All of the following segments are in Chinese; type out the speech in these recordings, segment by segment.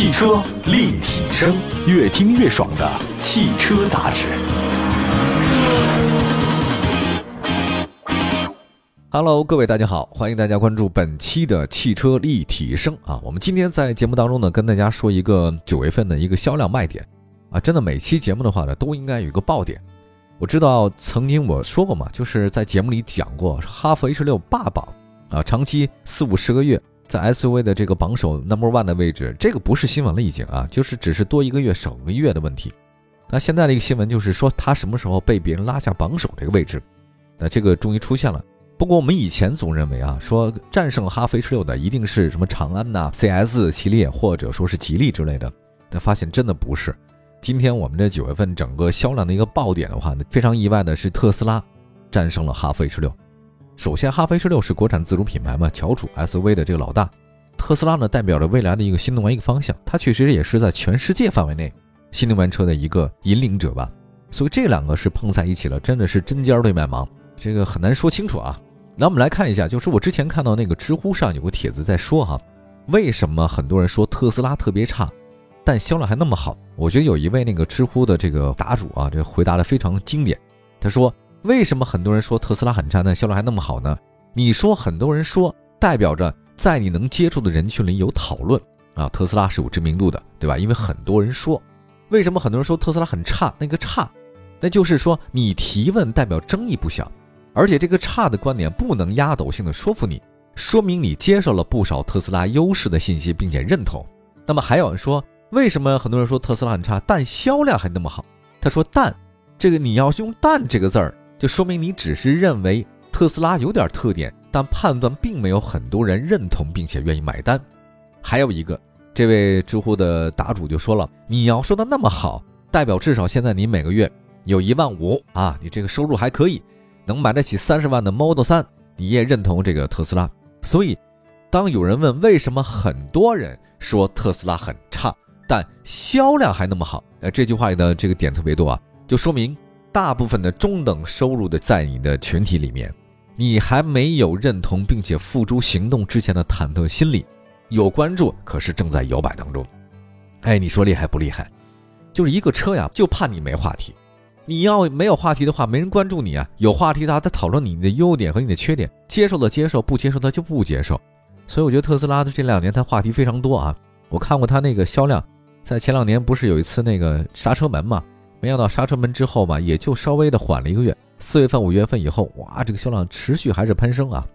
汽车立体声，越听越爽的汽车杂志。Hello，各位大家好，欢迎大家关注本期的汽车立体声啊。我们今天在节目当中呢，跟大家说一个九月份的一个销量卖点啊。真的每期节目的话呢，都应该有一个爆点。我知道曾经我说过嘛，就是在节目里讲过，哈弗 H 六霸榜啊，长期四五十个月在 SUV 的这个榜首 Number One 的位置，这个不是新闻了已经啊，就是只是多一个月少个月的问题。那现在的一个新闻就是说，它什么时候被别人拉下榜首这个位置？那这个终于出现了。不过我们以前总认为啊，说战胜哈弗 H 六的一定是什么长安呐、CS 系列，或者说是吉利之类的，但发现真的不是。今天我们这九月份整个销量的一个爆点的话呢，非常意外的是特斯拉战胜了哈弗 H 六。首先，哈弗 H 六是国产自主品牌嘛，翘楚 SUV 的这个老大。特斯拉呢，代表着未来的一个新能源一个方向，它确实也是在全世界范围内新能源车的一个引领者吧。所以这两个是碰在一起了，真的是针尖对麦芒，这个很难说清楚啊。那我们来看一下，就是我之前看到那个知乎上有个帖子在说哈，为什么很多人说特斯拉特别差，但销量还那么好？我觉得有一位那个知乎的这个答主啊，这回答的非常经典。他说，为什么很多人说特斯拉很差，但销量还那么好呢？你说很多人说，代表着在你能接触的人群里有讨论啊，特斯拉是有知名度的，对吧？因为很多人说，为什么很多人说特斯拉很差？那个差，那就是说你提问代表争议不小。而且这个差的观点不能压倒性的说服你，说明你接受了不少特斯拉优势的信息，并且认同。那么还有人说，为什么很多人说特斯拉很差，但销量还那么好？他说“但”，这个你要用“但”这个字儿，就说明你只是认为特斯拉有点特点，但判断并没有很多人认同并且愿意买单。还有一个，这位知乎的答主就说了，你要说的那么好，代表至少现在你每个月有一万五啊，你这个收入还可以。能买得起三十万的 Model 3，你也认同这个特斯拉。所以，当有人问为什么很多人说特斯拉很差，但销量还那么好，呃，这句话的这个点特别多啊，就说明大部分的中等收入的在你的群体里面，你还没有认同并且付诸行动之前的忐忑心理，有关注，可是正在摇摆当中。哎，你说厉害不厉害？就是一个车呀，就怕你没话题。你要没有话题的话，没人关注你啊。有话题的话，他讨论你的优点和你的缺点，接受的接受，不接受他就不接受。所以我觉得特斯拉的这两年，它话题非常多啊。我看过它那个销量，在前两年不是有一次那个刹车门嘛？没想到刹车门之后吧，也就稍微的缓了一个月。四月份、五月份以后，哇，这个销量持续还是攀升啊。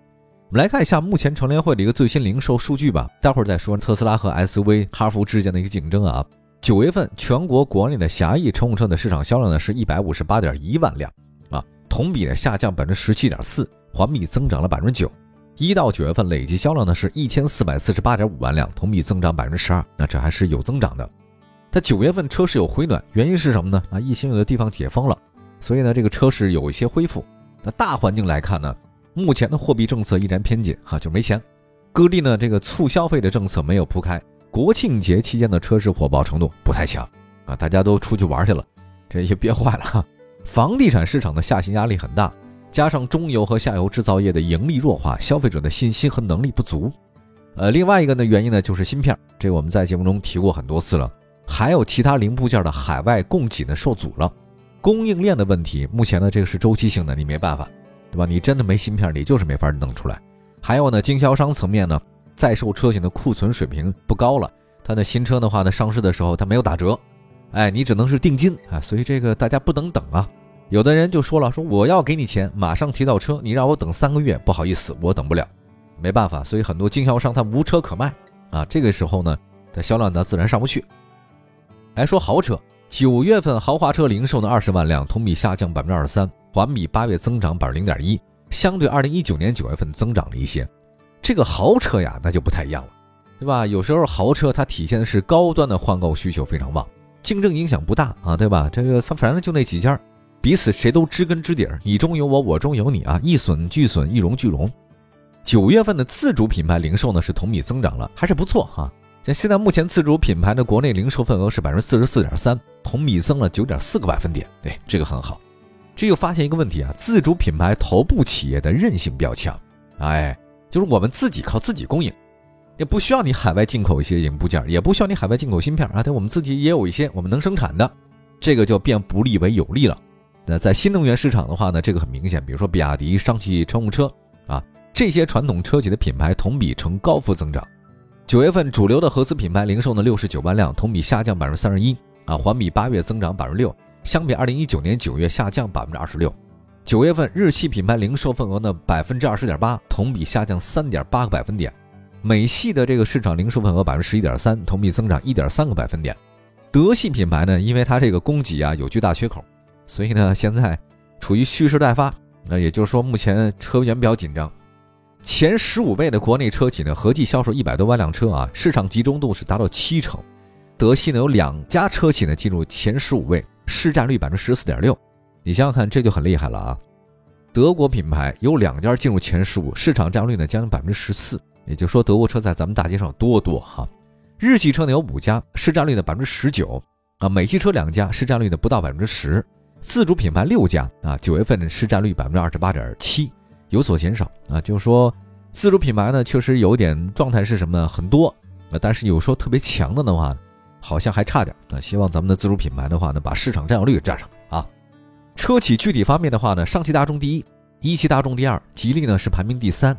我们来看一下目前乘联会的一个最新零售数据吧。待会儿再说特斯拉和 SUV 哈弗之间的一个竞争啊。九月份全国国内的狭义乘用车的市场销量呢是一百五十八点一万辆啊，同比呢下降百分之十七点四，环比增长了百分之九。一到九月份累计销量呢是一千四百四十八点五万辆，同比增长百分之十二，那这还是有增长的。它九月份车市有回暖，原因是什么呢？啊，疫情有的地方解封了，所以呢这个车市有一些恢复。那大环境来看呢，目前的货币政策依然偏紧哈，就没钱。各地呢这个促消费的政策没有铺开。国庆节期间的车市火爆程度不太强啊，大家都出去玩去了，这也憋坏了。房地产市场的下行压力很大，加上中游和下游制造业的盈利弱化，消费者的信心和能力不足。呃，另外一个呢原因呢就是芯片，这个我们在节目中提过很多次了。还有其他零部件的海外供给呢受阻了，供应链的问题，目前呢这个是周期性的，你没办法，对吧？你真的没芯片，你就是没法弄出来。还有呢，经销商层面呢。在售车型的库存水平不高了，它的新车的话呢，上市的时候它没有打折，哎，你只能是定金啊，所以这个大家不能等啊。有的人就说了，说我要给你钱，马上提到车，你让我等三个月，不好意思，我等不了，没办法，所以很多经销商他无车可卖啊，这个时候呢，它销量呢自然上不去。来说豪车，九月份豪华车零售呢二十万辆，同比下降百分之二十三，环比八月增长百分之零点一，相对二零一九年九月份增长了一些。这个豪车呀，那就不太一样了，对吧？有时候豪车它体现的是高端的换购需求非常旺，竞争影响不大啊，对吧？这个它反正就那几家，彼此谁都知根知底儿，你中有我，我中有你啊，一损俱损，一荣俱荣。九月份的自主品牌零售呢是同比增长了，还是不错哈。现在目前自主品牌的国内零售份额是百分之四十四点三，同比增了九点四个百分点，对，这个很好。这又发现一个问题啊，自主品牌头部企业的韧性比较强，哎。就是我们自己靠自己供应，也不需要你海外进口一些零部件，也不需要你海外进口芯片啊，对，我们自己也有一些我们能生产的，这个就变不利为有利了。那在新能源市场的话呢，这个很明显，比如说比亚迪、上汽乘用车啊，这些传统车企的品牌同比呈高幅增长。九月份主流的合资品牌零售呢六十九万辆，同比下降百分之三十一啊，环比八月增长百分之六，相比二零一九年九月下降百分之二十六。九月份日系品牌零售份额呢百分之二十点八，同比下降三点八个百分点。美系的这个市场零售份额百分之十一点三，同比增长一点三个百分点。德系品牌呢，因为它这个供给啊有巨大缺口。所以呢，现在处于蓄势待发，那也就是说，目前车源比较紧张。前十五位的国内车企呢，合计销售一百多万辆车啊，市场集中度是达到七成。德系呢有两家车企呢进入前十五位，市占率百分之十四点六。你想想看，这就很厉害了啊！德国品牌有两家进入前十五，市场占有率呢将近百分之十四。也就是说，德国车在咱们大街上多多哈。日系车呢有五家，市占率呢百分之十九啊。美系车两家，市占率呢不到百分之十。自主品牌六家啊，九月份的市占率百分之二十八点七，有所减少啊。就是说，自主品牌呢，确实有点状态是什么很多啊，但是有说特别强的的话，好像还差点啊。希望咱们的自主品牌的话呢，把市场占有率占上啊。车企具体方面的话呢，上汽大众第一，一汽大众第二，吉利呢是排名第三。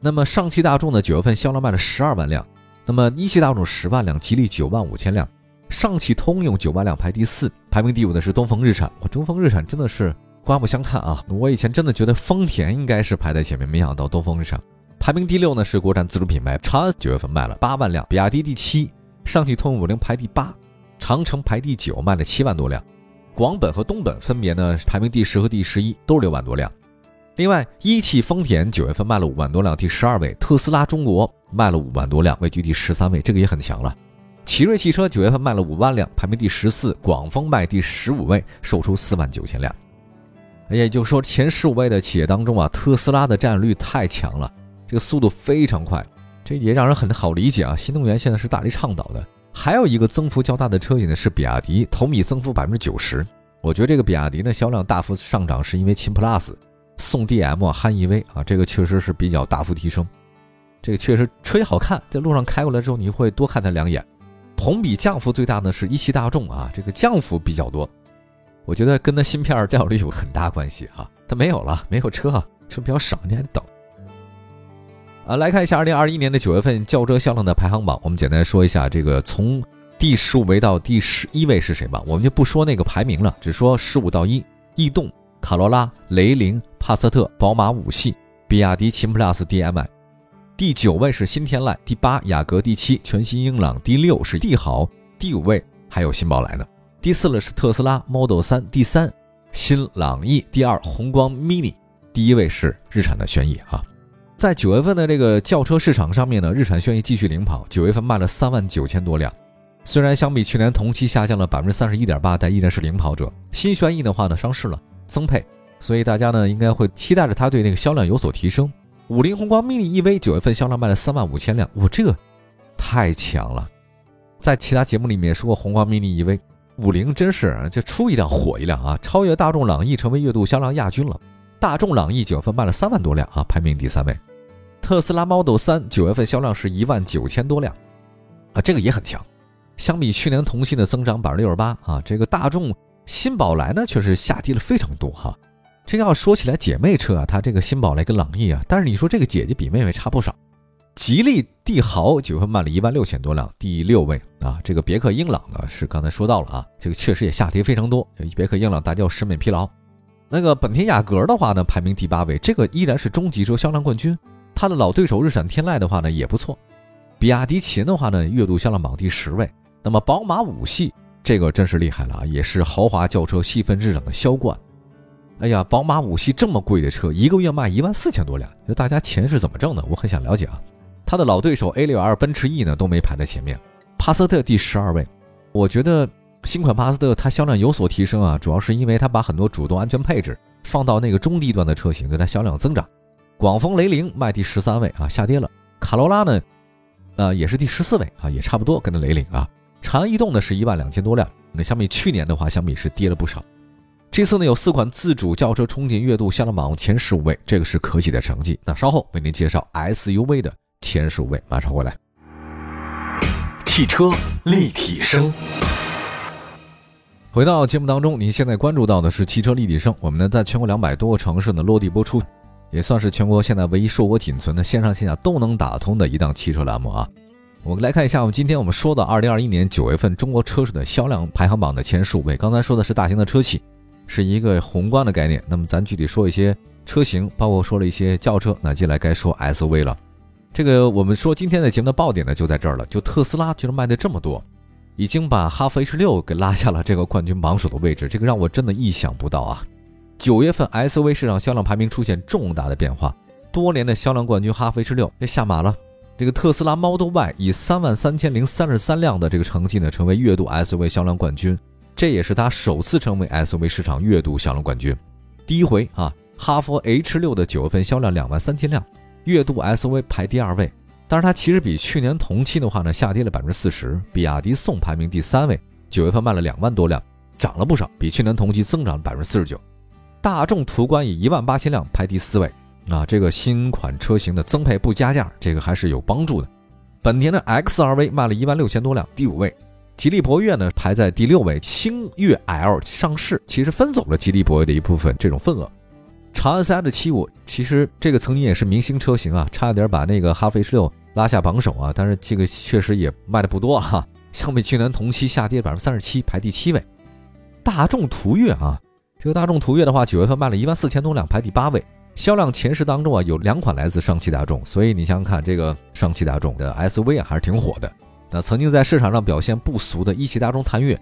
那么上汽大众呢，九月份销量卖了十二万辆，那么一汽大众十万辆，吉利九万五千辆。上汽通用九万辆排第四，排名第五的是东风日产。我东风日产真的是刮目相看啊！我以前真的觉得丰田应该是排在前面，没想到东风日产排名第六呢。是国产自主品牌长安九月份卖了八万辆，比亚迪第七，上汽通用五菱排第八，长城排第九，卖了七万多辆。广本和东本分别呢排名第十和第十一，都是六万多辆。另外，一汽丰田九月份卖了五万多辆，第十二位；特斯拉中国卖了五万多辆，位居第十三位，这个也很强了。奇瑞汽车九月份卖了五万辆，排名第十四；广丰卖第十五位，售出四万九千辆。也就是说，前十五位的企业当中啊，特斯拉的占有率太强了，这个速度非常快，这也让人很好理解啊。新能源现在是大力倡导的。还有一个增幅较大的车企呢，是比亚迪，同比增幅百分之九十。我觉得这个比亚迪呢销量大幅上涨，是因为秦 PLUS 宋 DM 汉 EV 啊，这个确实是比较大幅提升。这个确实车也好看，在路上开过来之后，你会多看它两眼。同比降幅最大的是一汽大众啊，这个降幅比较多，我觉得跟它芯片占有率有很大关系哈。它没有了，没有车，车比较少，你还得等。啊，来看一下二零二一年的九月份轿车销量的排行榜，我们简单说一下这个从第十五位到第十一位是谁吧，我们就不说那个排名了，只说十五到一：逸动、卡罗拉、雷凌、帕萨特、宝马五系、比亚迪秦 PLUS DM-i。第九位是新天籁，第八雅阁，第七全新英朗，第六是帝豪，第五位还有新宝来呢。第四呢是特斯拉 Model 三，第三新朗逸，第二宏光 mini，第一位是日产的轩逸啊。在九月份的这个轿车市场上面呢，日产轩逸继续领跑，九月份卖了三万九千多辆，虽然相比去年同期下降了百分之三十一点八，但依然是领跑者。新轩逸的话呢上市了，增配，所以大家呢应该会期待着它对那个销量有所提升。五菱宏光 mini EV 九月份销量卖了三万五千辆，我这个太强了。在其他节目里面说过，宏光 mini EV，五菱真是就出一辆火一辆啊，超越大众朗逸成为月度销量亚军了。大众朗逸九月份卖了三万多辆啊，排名第三位。特斯拉 Model 三九月份销量是一万九千多辆啊，这个也很强，相比去年同期的增长百分之六十八啊。这个大众新宝来呢，却是下跌了非常多哈。这要说起来，姐妹车啊，它这个新宝来跟朗逸啊，但是你说这个姐姐比妹妹差不少。吉利帝豪九月份卖了一万六千多辆，第六位啊。这个别克英朗呢，是刚才说到了啊，这个确实也下跌非常多。别克英朗大家要审美疲劳。那个本田雅阁的话呢，排名第八位，这个依然是中级车销量冠军。它的老对手日产天籁的话呢，也不错。比亚迪秦的话呢，月度销量榜第十位。那么宝马五系这个真是厉害了啊，也是豪华轿车细分市场的销冠。哎呀，宝马五系这么贵的车，一个月卖一万四千多辆，就大家钱是怎么挣的？我很想了解啊。它的老对手 A 六 L 奔驰 E 呢都没排在前面。帕萨特第十二位，我觉得新款帕萨特它销量有所提升啊，主要是因为它把很多主动安全配置放到那个中低端的车型，对它销量增长。广丰雷凌卖第十三位啊，下跌了。卡罗拉呢，呃也是第十四位啊，也差不多跟那雷凌啊。长安逸动呢是一万两千多辆，那相比去年的话，相比是跌了不少。这次呢有四款自主轿车冲进月度销量榜前十五位，这个是可喜的成绩。那稍后为您介绍 SUV 的前十五位，马上回来。汽车立体声。回到节目当中，您现在关注到的是汽车立体声。我们呢，在全国两百多个城市呢落地播出，也算是全国现在唯一硕果仅存的线上线下都能打通的一档汽车栏目啊。我们来看一下，我们今天我们说的二零二一年九月份中国车市的销量排行榜的前十五位。刚才说的是大型的车企，是一个宏观的概念。那么咱具体说一些车型，包括说了一些轿车，那接下来该说 SUV 了。这个我们说今天的节目的爆点呢就在这儿了，就特斯拉居然卖的这么多。已经把哈弗 H 六给拉下了这个冠军榜首的位置，这个让我真的意想不到啊！九月份 SUV 市场销量排名出现重大的变化，多年的销量冠军哈弗 H 六也下马了。这个特斯拉 Model Y 以三万三千零三十三辆的这个成绩呢，成为月度 SUV 销量冠军，这也是它首次成为 SUV 市场月度销量冠军。第一回啊，哈弗 H 六的九月份销量两万三千辆，月度 SUV 排第二位。但是它其实比去年同期的话呢，下跌了百分之四十。比亚迪宋排名第三位，九月份卖了两万多辆，涨了不少，比去年同期增长了百分之四十九。大众途观以一万八千辆排第四位，啊，这个新款车型的增配不加价，这个还是有帮助的。本田的 XRV 卖了一万六千多辆，第五位。吉利博越呢排在第六位，星越 L 上市，其实分走了吉利博越的一部分这种份额。长安 CS 七五其实这个曾经也是明星车型啊，差点把那个哈弗 H 六拉下榜首啊，但是这个确实也卖的不多哈，相比去年同期下跌百分之三十七，排第七位。大众途岳啊，这个大众途岳的话，九月份卖了一万四千多辆，排第八位。销量前十当中啊，有两款来自上汽大众，所以你想想看，这个上汽大众的 SUV 啊还是挺火的。那曾经在市场上表现不俗的一汽大众探岳。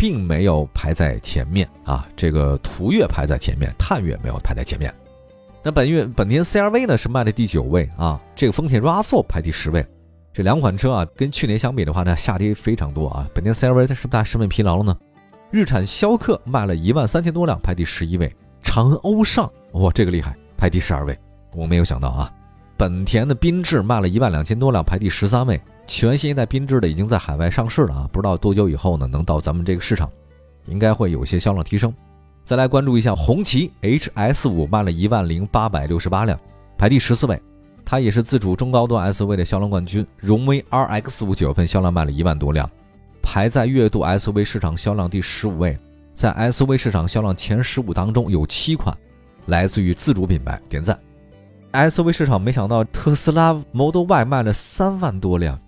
并没有排在前面啊，这个途岳排在前面，探岳没有排在前面。那本月本田 CRV 呢是卖的第九位啊，这个丰田 RAV4 排第十位。这两款车啊，跟去年相比的话呢，下跌非常多啊。本田 CRV 它是不是大审美疲劳了呢？日产逍客卖了一万三千多辆，排第十一位。长安欧尚哇，这个厉害，排第十二位。我没有想到啊，本田的缤智卖了一万两千多辆，排第十三位。全新一代缤智的已经在海外上市了啊，不知道多久以后呢能到咱们这个市场，应该会有些销量提升。再来关注一下红旗 HS 五卖了一万零八百六十八辆，排第十四位，它也是自主中高端 SUV 的销量冠军。荣威 RX 五九月份销量卖了一万多辆，排在月度 SUV 市场销量第十五位。在 SUV 市场销量前十五当中有七款来自于自主品牌，点赞。SUV 市场没想到特斯拉 Model Y 卖了三万多辆。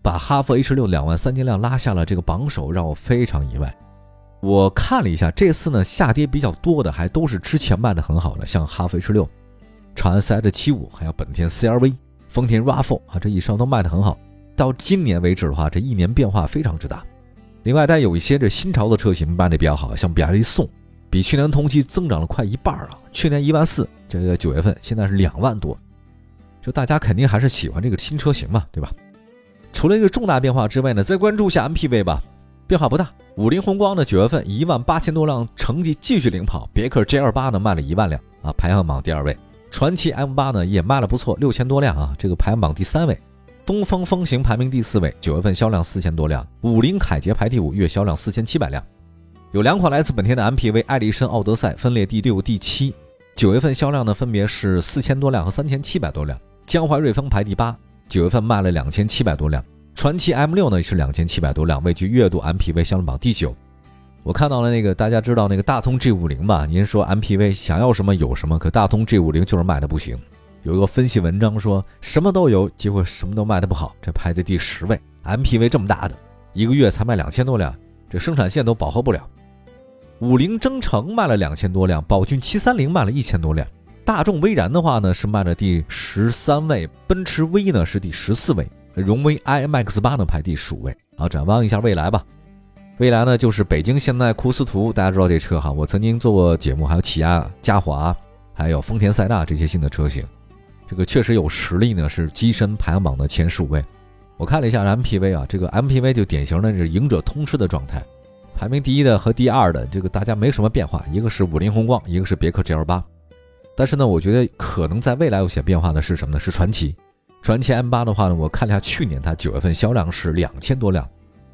把哈弗 H 六两万三千辆拉下了这个榜首，让我非常意外。我看了一下，这次呢下跌比较多的还都是之前卖的很好的，像哈弗 H 六、长安 CS 七五，还有本田 CRV、丰田 RAV4 啊，这以上都卖的很好。到今年为止的话，这一年变化非常之大。另外，但有一些这新潮的车型卖的比较好，像比亚迪宋，比去年同期增长了快一半啊。去年一万四，这个九月份现在是两万多，就大家肯定还是喜欢这个新车型嘛，对吧？除了一个重大变化之外呢，再关注一下 MPV 吧，变化不大。五菱宏光呢，九月份一万八千多辆，成绩继续领跑。别克 GL 八呢，卖了一万辆啊，排行榜第二位。传祺 M 八呢，也卖了不错，六千多辆啊，这个排行榜第三位。东风风行排名第四位，九月份销量四千多辆。五菱凯捷排第五，月销量四千七百辆。有两款来自本田的 MPV，艾力绅、奥德赛分列第六、第七，九月份销量呢，分别是四千多辆和三千七百多辆。江淮瑞风排第八。九月份卖了两千七百多辆，传祺 M 六呢是两千七百多辆，位居月度 MPV 销量榜第九。我看到了那个大家知道那个大通 G 五零吧？您说 MPV 想要什么有什么，可大通 G 五零就是卖的不行。有一个分析文章说什么都有，结果什么都卖的不好，这排在第十位。MPV 这么大的，一个月才卖两千多辆，这生产线都饱和不了。五菱征程卖了两千多辆，宝骏七三零卖了一千多辆。大众威然的话呢是卖了第十三位，奔驰 V 呢是第十四位，荣威 iMAX 八呢排第十五位。好，展望一下未来吧。未来呢就是北京现代库斯图，大家知道这车哈，我曾经做过节目，还有起亚嘉华，还有丰田塞纳这些新的车型，这个确实有实力呢，是跻身排行榜的前十五位。我看了一下 MPV 啊，这个 MPV 就典型的是赢者通吃的状态，排名第一的和第二的这个大家没什么变化，一个是五菱宏光，一个是别克 GL 八。但是呢，我觉得可能在未来有些变化的是什么呢？是传祺，传祺 M 八的话呢，我看了一下，去年它九月份销量是两千多辆，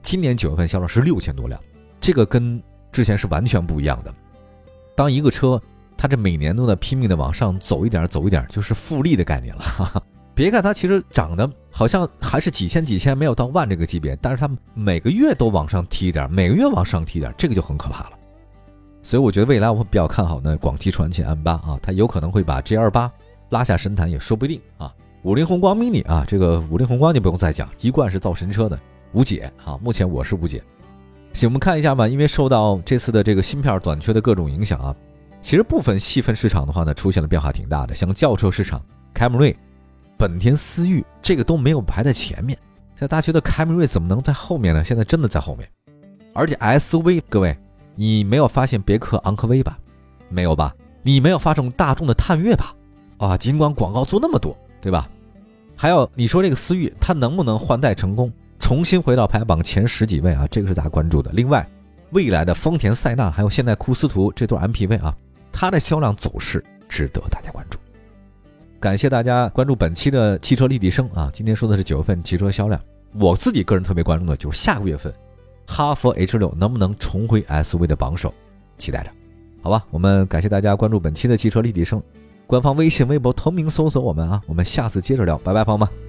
今年九月份销量是六千多辆，这个跟之前是完全不一样的。当一个车它这每年都在拼命的往上走一点，走一点，就是复利的概念了。哈哈别看它其实长得好像还是几千几千，没有到万这个级别，但是它每个月都往上提一点，每个月往上提一点，这个就很可怕了。所以我觉得未来我会比较看好呢，广汽传祺 M 八啊，它有可能会把 G L 八拉下神坛，也说不定啊。五菱宏光 mini 啊，这个五菱宏光就不用再讲，一贯是造神车的，无解啊。目前我是无解。行，我们看一下吧，因为受到这次的这个芯片短缺的各种影响啊，其实部分细分市场的话呢，出现了变化挺大的，像轿车市场，凯美瑞、本田思域这个都没有排在前面。在大家觉得凯美瑞怎么能在后面呢？现在真的在后面，而且 SUV，各位，你没有发现别克昂科威吧？没有吧？你没有发现大众的探岳吧？啊，尽管广告做那么多，对吧？还有你说这个思域，它能不能换代成功？重新回到排行榜前十几位啊，这个是大家关注的。另外，未来的丰田塞纳还有现代库斯图这对 MPV 啊，它的销量走势值得大家关注。感谢大家关注本期的汽车立体声啊，今天说的是九月份汽车销量。我自己个人特别关注的就是下个月份，哈弗 H 六能不能重回 SUV 的榜首，期待着。好吧，我们感谢大家关注本期的汽车立体声，官方微信、微博同名搜索我们啊，我们下次接着聊，拜拜，朋友们。